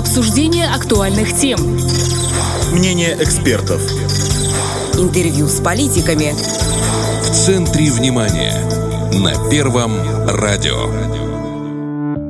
Обсуждение актуальных тем. Мнение экспертов. Интервью с политиками. В центре внимания. На Первом радио.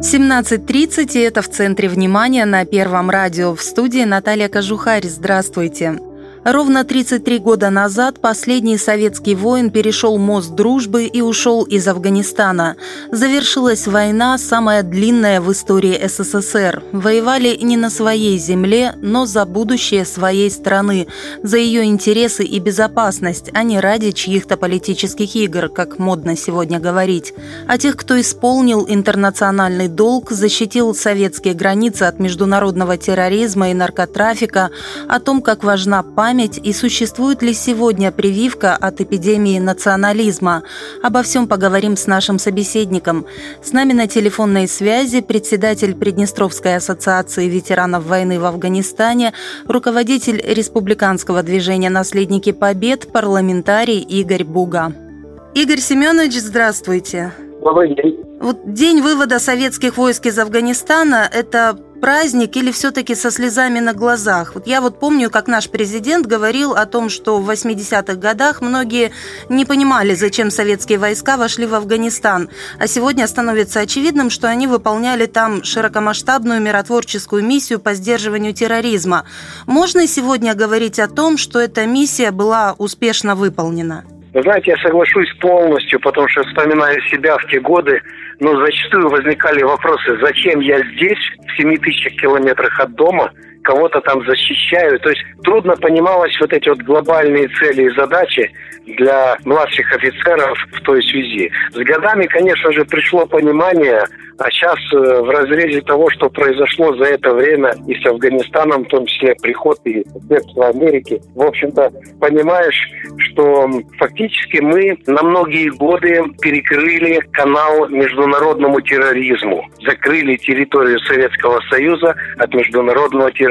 17.30, и это в центре внимания на Первом радио. В студии Наталья Кожухарь. Здравствуйте. Ровно 33 года назад последний советский воин перешел мост дружбы и ушел из Афганистана. Завершилась война, самая длинная в истории СССР. Воевали не на своей земле, но за будущее своей страны, за ее интересы и безопасность, а не ради чьих-то политических игр, как модно сегодня говорить. А тех, кто исполнил интернациональный долг, защитил советские границы от международного терроризма и наркотрафика, о том, как важна память память и существует ли сегодня прививка от эпидемии национализма. Обо всем поговорим с нашим собеседником. С нами на телефонной связи председатель Приднестровской ассоциации ветеранов войны в Афганистане, руководитель республиканского движения «Наследники Побед», парламентарий Игорь Буга. Игорь Семенович, здравствуйте. Добрый день. Вот день вывода советских войск из Афганистана – это праздник или все-таки со слезами на глазах? Вот я вот помню, как наш президент говорил о том, что в 80-х годах многие не понимали, зачем советские войска вошли в Афганистан, а сегодня становится очевидным, что они выполняли там широкомасштабную миротворческую миссию по сдерживанию терроризма. Можно сегодня говорить о том, что эта миссия была успешно выполнена? Вы знаете, я соглашусь полностью, потому что вспоминаю себя в те годы, но зачастую возникали вопросы, зачем я здесь, в 7 тысячах километрах от дома, кого-то там защищаю. То есть трудно понималось вот эти вот глобальные цели и задачи для младших офицеров в той связи. С годами, конечно же, пришло понимание, а сейчас э, в разрезе того, что произошло за это время и с Афганистаном, в том числе приход и бегство Америки, в общем-то, понимаешь, что фактически мы на многие годы перекрыли канал международному терроризму, закрыли территорию Советского Союза от международного терроризма,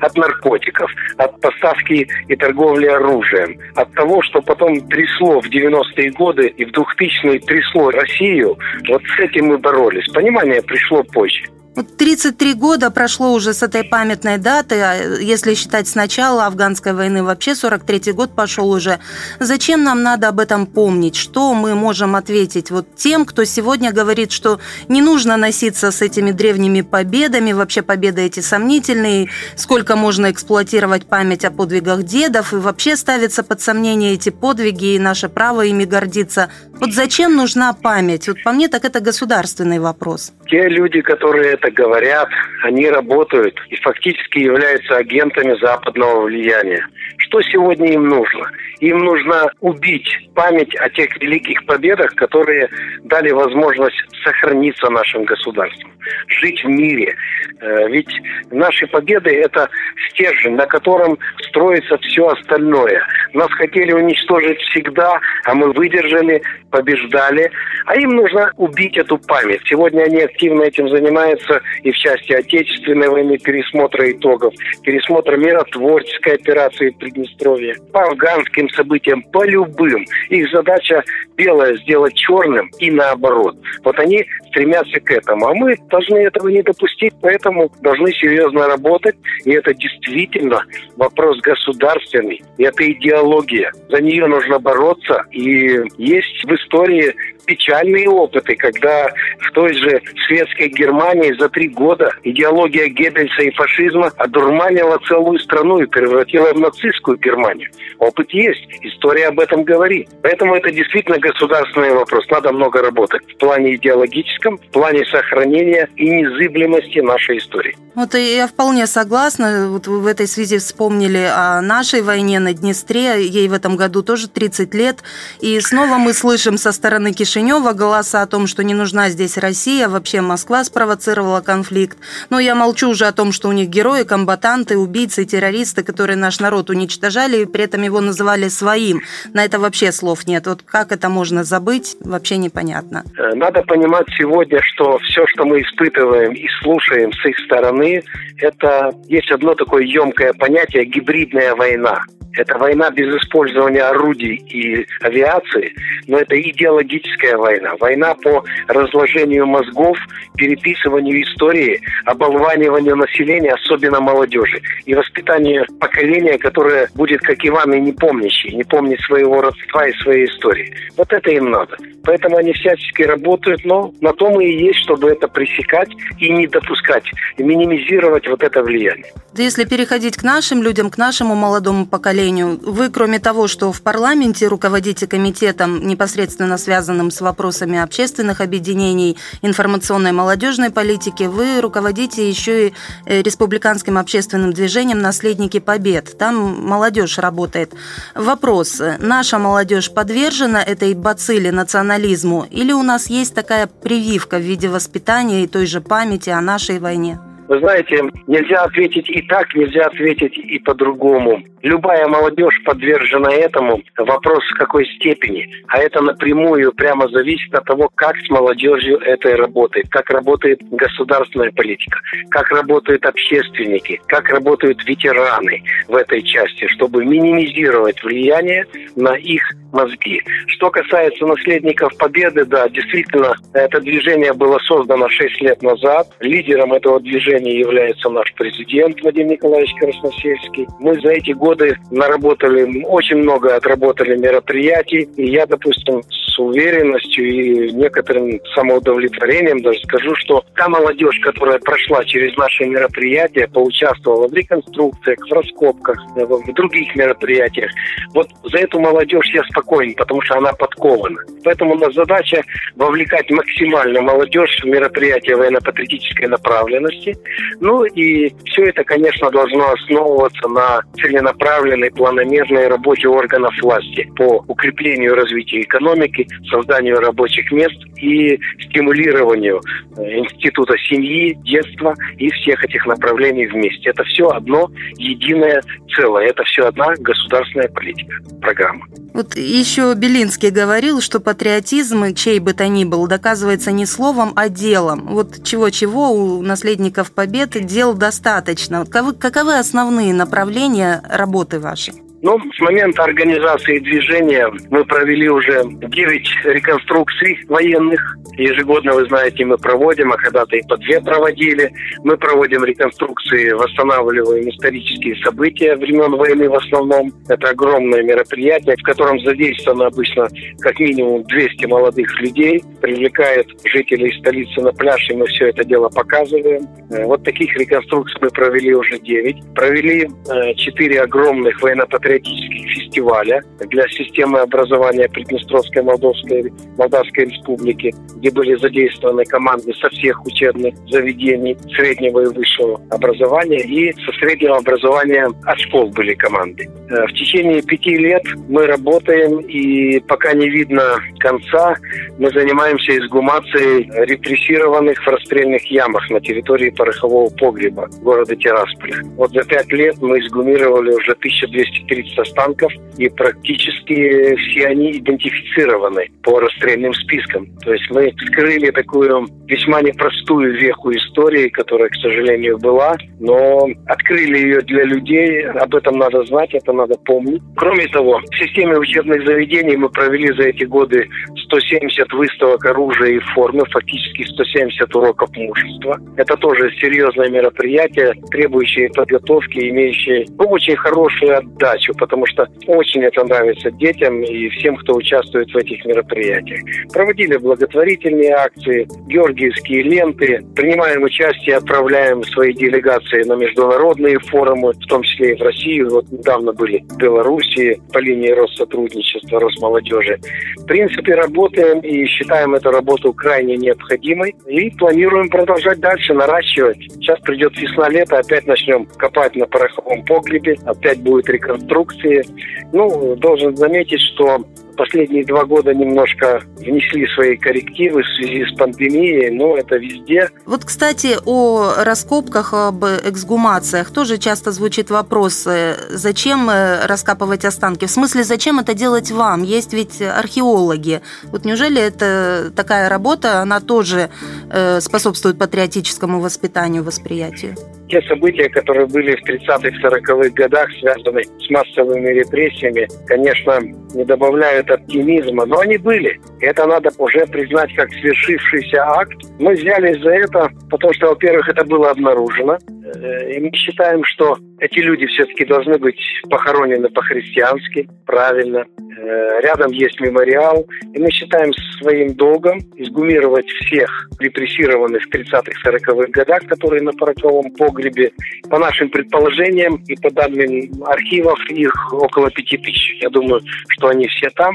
от наркотиков, от поставки и торговли оружием, от того, что потом трясло в 90-е годы и в 2000-е трясло Россию, вот с этим мы боролись. Понимание пришло позже. 33 года прошло уже с этой памятной даты, а если считать с начала афганской войны, вообще 43 год пошел уже. Зачем нам надо об этом помнить? Что мы можем ответить вот тем, кто сегодня говорит, что не нужно носиться с этими древними победами, вообще победы эти сомнительные, сколько можно эксплуатировать память о подвигах дедов, и вообще ставится под сомнение эти подвиги и наше право ими гордиться. Вот зачем нужна память? Вот по мне так это государственный вопрос. Те люди, которые это говорят, они работают и фактически являются агентами западного влияния. Что сегодня им нужно? Им нужно убить память о тех великих победах, которые дали возможность сохраниться нашим государством, жить в мире. Э, ведь наши победы – это стержень, на котором строится все остальное. Нас хотели уничтожить всегда, а мы выдержали, побеждали. А им нужно убить эту память. Сегодня они активно этим занимаются и в части Отечественной войны, пересмотра итогов, пересмотра миротворческой операции в Приднестровье, по афганским событиям, по любым. Их задача белое сделать черным и наоборот. Вот они стремятся к этому. А мы должны этого не допустить, поэтому должны серьезно работать. И это действительно вопрос государственный. И это идеология. За нее нужно бороться. И есть в истории печальные опыты, когда в той же светской Германии за три года идеология Геббельса и фашизма одурманила целую страну и превратила в нацистскую Германию. Опыт есть, история об этом говорит. Поэтому это действительно государственный вопрос. Надо много работать в плане идеологическом, в плане сохранения и незыблемости нашей истории. Вот я вполне согласна. Вот в этой связи вспомнили о нашей войне на Днестре. Ей в этом году тоже 30 лет. И снова мы слышим со стороны Кишинева голоса о том, что не нужна здесь Россия. Вообще Москва спровоцировала конфликт. Но я молчу уже о том, что у них герои, комбатанты, убийцы, террористы, которые наш народ уничтожали, и при этом его называли своим. На это вообще слов нет. Вот как это можно забыть, вообще непонятно. Э, надо понимать сегодня, что все, что мы испытываем и слушаем с их стороны, это есть одно такое емкое понятие – гибридная война. Это война без использования орудий и авиации, но это идеологическая война. Война по разложению мозгов, переписыванию истории, оболваниванию населения, особенно молодежи, и воспитанию поколения, которое будет, как Иван, и не помнящий, не помнит своего родства и своей истории. Вот это им надо. Поэтому они всячески работают, но на то мы и есть, чтобы это пресекать и не допускать, и минимизировать вот это влияние. Если переходить к нашим людям, к нашему молодому поколению, вы, кроме того, что в парламенте руководите комитетом, непосредственно связанным с вопросами общественных объединений, информационной молодежной политики, вы руководите еще и э, республиканским общественным движением «Наследники Побед». Там молодежь работает. Вопрос. Наша молодежь подвержена этой бацилле национализму или у нас есть такая прививка в виде воспитания и той же памяти о нашей войне? Вы знаете, нельзя ответить и так, нельзя ответить и по-другому. Любая молодежь подвержена этому. Вопрос в какой степени. А это напрямую прямо зависит от того, как с молодежью это работает, как работает государственная политика, как работают общественники, как работают ветераны в этой части, чтобы минимизировать влияние на их мозги. Что касается наследников Победы, да, действительно, это движение было создано 6 лет назад. Лидером этого движения является наш президент Владимир Николаевич Красносельский. Мы за эти годы наработали, очень много отработали мероприятий. И я, допустим, с уверенностью и некоторым самоудовлетворением даже скажу, что та молодежь, которая прошла через наши мероприятия, поучаствовала в реконструкциях, в раскопках, в других мероприятиях, вот за эту молодежь я спокоен, потому что она подкована. Поэтому у нас задача вовлекать максимально молодежь в мероприятия военно-патриотической направленности. Ну и все это, конечно, должно основываться на целенаправленной, планомерной работе органов власти по укреплению и развитию экономики, созданию рабочих мест и стимулированию э, института семьи, детства и всех этих направлений вместе. Это все одно единое целое. Это все одна государственная политика, программа. Вот еще Белинский говорил, что патриотизм, чей бы то ни был, доказывается не словом, а делом. Вот чего-чего у наследников Победы дел достаточно. Каковы основные направления работы вашей? Ну, с момента организации движения мы провели уже 9 реконструкций военных. Ежегодно, вы знаете, мы проводим, а когда-то и по две проводили. Мы проводим реконструкции, восстанавливаем исторические события времен войны в основном. Это огромное мероприятие, в котором задействовано обычно как минимум 200 молодых людей. Привлекает жителей столицы на пляж, и мы все это дело показываем. Э, вот таких реконструкций мы провели уже 9. Провели 4 э, огромных военно-патриотических патриотических фестиваля для системы образования Приднестровской Молдовской, Молдавской Республики, где были задействованы команды со всех учебных заведений среднего и высшего образования и со среднего образования от школ были команды. Э, в течение пяти лет мы работаем, и пока не видно конца, мы занимаемся изгумацией репрессированных в расстрельных ямах на территории порохового погреба города Тирасполя. Вот за пять лет мы изгумировали уже 1230 30 останков, и практически все они идентифицированы по расстрельным спискам. То есть мы скрыли такую весьма непростую веху истории, которая, к сожалению, была, но открыли ее для людей. Об этом надо знать, это надо помнить. Кроме того, в системе учебных заведений мы провели за эти годы 170 выставок оружия и формы, фактически 170 уроков мужества. Это тоже серьезное мероприятие, требующее подготовки, имеющее очень хорошую отдачу хочу, потому что очень это нравится детям и всем, кто участвует в этих мероприятиях. Проводили благотворительные акции, георгиевские ленты, принимаем участие, отправляем свои делегации на международные форумы, в том числе и в Россию. Вот недавно были в Белоруссии по линии Россотрудничества, Росмолодежи. В принципе, работаем и считаем эту работу крайне необходимой и планируем продолжать дальше, наращивать. Сейчас придет весна-лето, опять начнем копать на пороховом погребе, опять будет реконструкция инструкции. Ну, должен заметить, что последние два года немножко внесли свои коррективы в связи с пандемией, но это везде. Вот, кстати, о раскопках, об эксгумациях тоже часто звучит вопрос, э, зачем э, раскапывать останки? В смысле, зачем это делать вам? Есть ведь археологи. Вот неужели это такая работа, она тоже э, способствует патриотическому воспитанию, восприятию? те события, которые были в 30-х, 40-х годах, связанные с массовыми репрессиями, конечно, не добавляют оптимизма, но они были. Это надо уже признать как свершившийся акт. Мы взялись за это, потому что, во-первых, это было обнаружено. Э, и мы считаем, что эти люди все-таки должны быть похоронены по-христиански, правильно. Э, рядом есть мемориал. И мы считаем своим долгом изгумировать всех репрессированных в 30-х, 40-х годах, которые на пороховом погребе. По нашим предположениям и по данным архивов, их около пяти тысяч. Я думаю, что они все там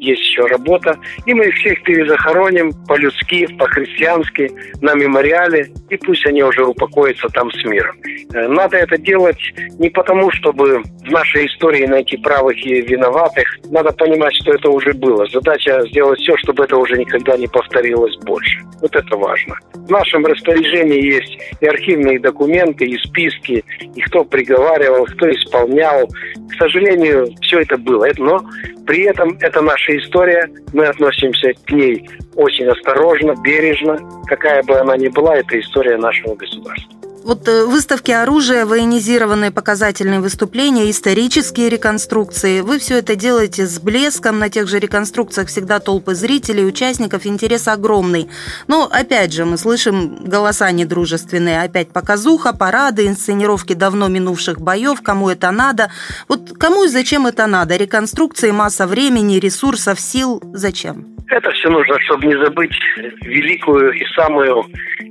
есть еще работа. И мы их всех перезахороним по-людски, по-христиански, на мемориале, и пусть они уже упокоятся там с миром. Э, надо это делать не потому, чтобы в нашей истории найти правых и виноватых. Надо понимать, что это уже было. Задача сделать все, чтобы это уже никогда не повторилось больше. Вот это важно. В нашем распоряжении есть и архивные документы, и списки, и кто приговаривал, кто исполнял. К сожалению, все это было. Но при этом это наша история, мы относимся к ней очень осторожно, бережно. Какая бы она ни была, это история нашего государства. Вот э, выставки оружия, военизированные показательные выступления, исторические реконструкции. Вы все это делаете с блеском. На тех же реконструкциях всегда толпы зрителей, участников. Интерес огромный. Но, опять же, мы слышим голоса недружественные. Опять показуха, парады, инсценировки давно минувших боев. Кому это надо? Вот кому и зачем это надо? Реконструкции, масса времени, ресурсов, сил. Зачем? Это все нужно, чтобы не забыть великую и самую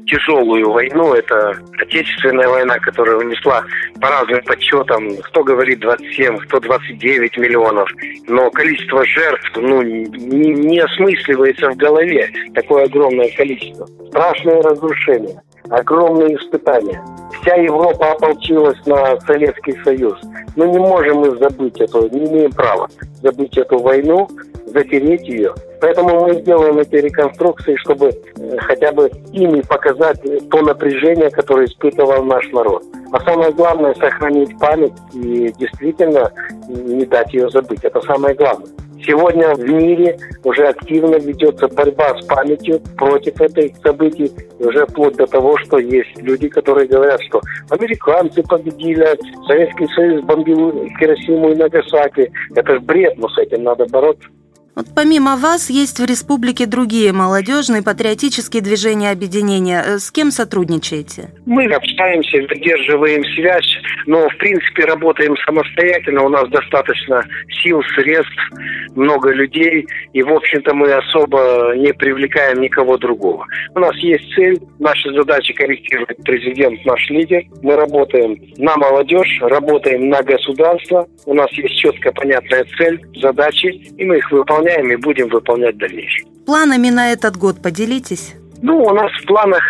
тяжелую войну. Это Отечественная война, которая унесла по разным подсчетам, кто говорит 27, кто 29 миллионов. Но количество жертв ну, не, не осмысливается в голове. Такое огромное количество. Страшное разрушение, огромные испытания. Вся Европа ополчилась на Советский Союз. Но не можем мы забыть это, не имеем права забыть эту войну, затереть ее. Поэтому мы делаем эти реконструкции, чтобы э, хотя бы ими показать то напряжение, которое испытывал наш народ. А самое главное – сохранить память и действительно не дать ее забыть. Это самое главное. Сегодня в мире уже активно ведется борьба с памятью против этих событий. Уже вплоть до того, что есть люди, которые говорят, что американцы победили, Советский Союз бомбил Хиросиму и Нагасаки. Это же бред, но с этим надо бороться. Вот помимо вас есть в республике другие молодежные патриотические движения объединения. Э, с кем сотрудничаете? Мы общаемся, поддерживаем связь, но в принципе работаем самостоятельно. У нас достаточно сил, средств, много людей, и в общем-то мы особо не привлекаем никого другого. У нас есть цель, наша задача корректировать президент, наш лидер. Мы работаем на молодежь, работаем на государство. У нас есть четкая понятная цель, задачи, и мы их выполняем выполняем и будем выполнять в дальнейшем. Планами на этот год поделитесь. Ну, у нас в планах,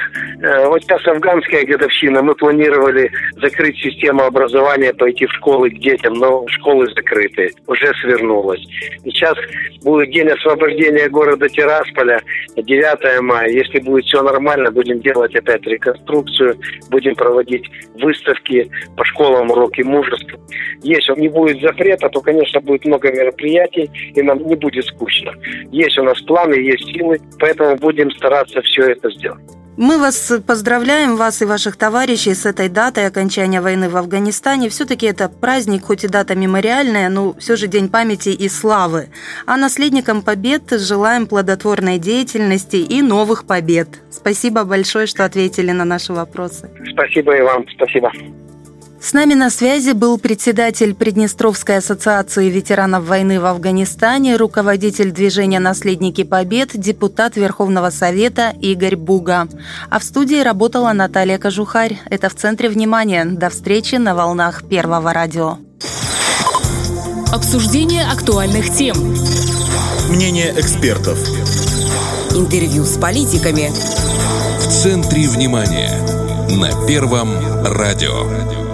э, вот сейчас афганская годовщина, мы планировали закрыть систему образования, пойти в школы к детям, но школы закрыты, уже свернулась. Сейчас будет день освобождения города Тирасполя, 9 мая. Если будет все нормально, будем делать опять реконструкцию, будем проводить выставки по школам уроки мужества. Если не будет запрета, то, конечно, будет много мероприятий, и нам не будет скучно. Есть у нас планы, есть силы, поэтому будем стараться все это сделать. Мы вас поздравляем, вас и ваших товарищей с этой датой окончания войны в Афганистане. Все-таки это праздник, хоть и дата мемориальная, но все же день памяти и славы. А наследникам побед желаем плодотворной деятельности и новых побед. Спасибо большое, что ответили на наши вопросы. Спасибо и вам. Спасибо. С нами на связи был председатель Приднестровской ассоциации ветеранов войны в Афганистане, руководитель движения «Наследники Побед», депутат Верховного Совета Игорь Буга. А в студии работала Наталья Кожухарь. Это в центре внимания. До встречи на волнах Первого радио. Обсуждение актуальных тем. Мнение экспертов. Интервью с политиками. В центре внимания. На Первом радио.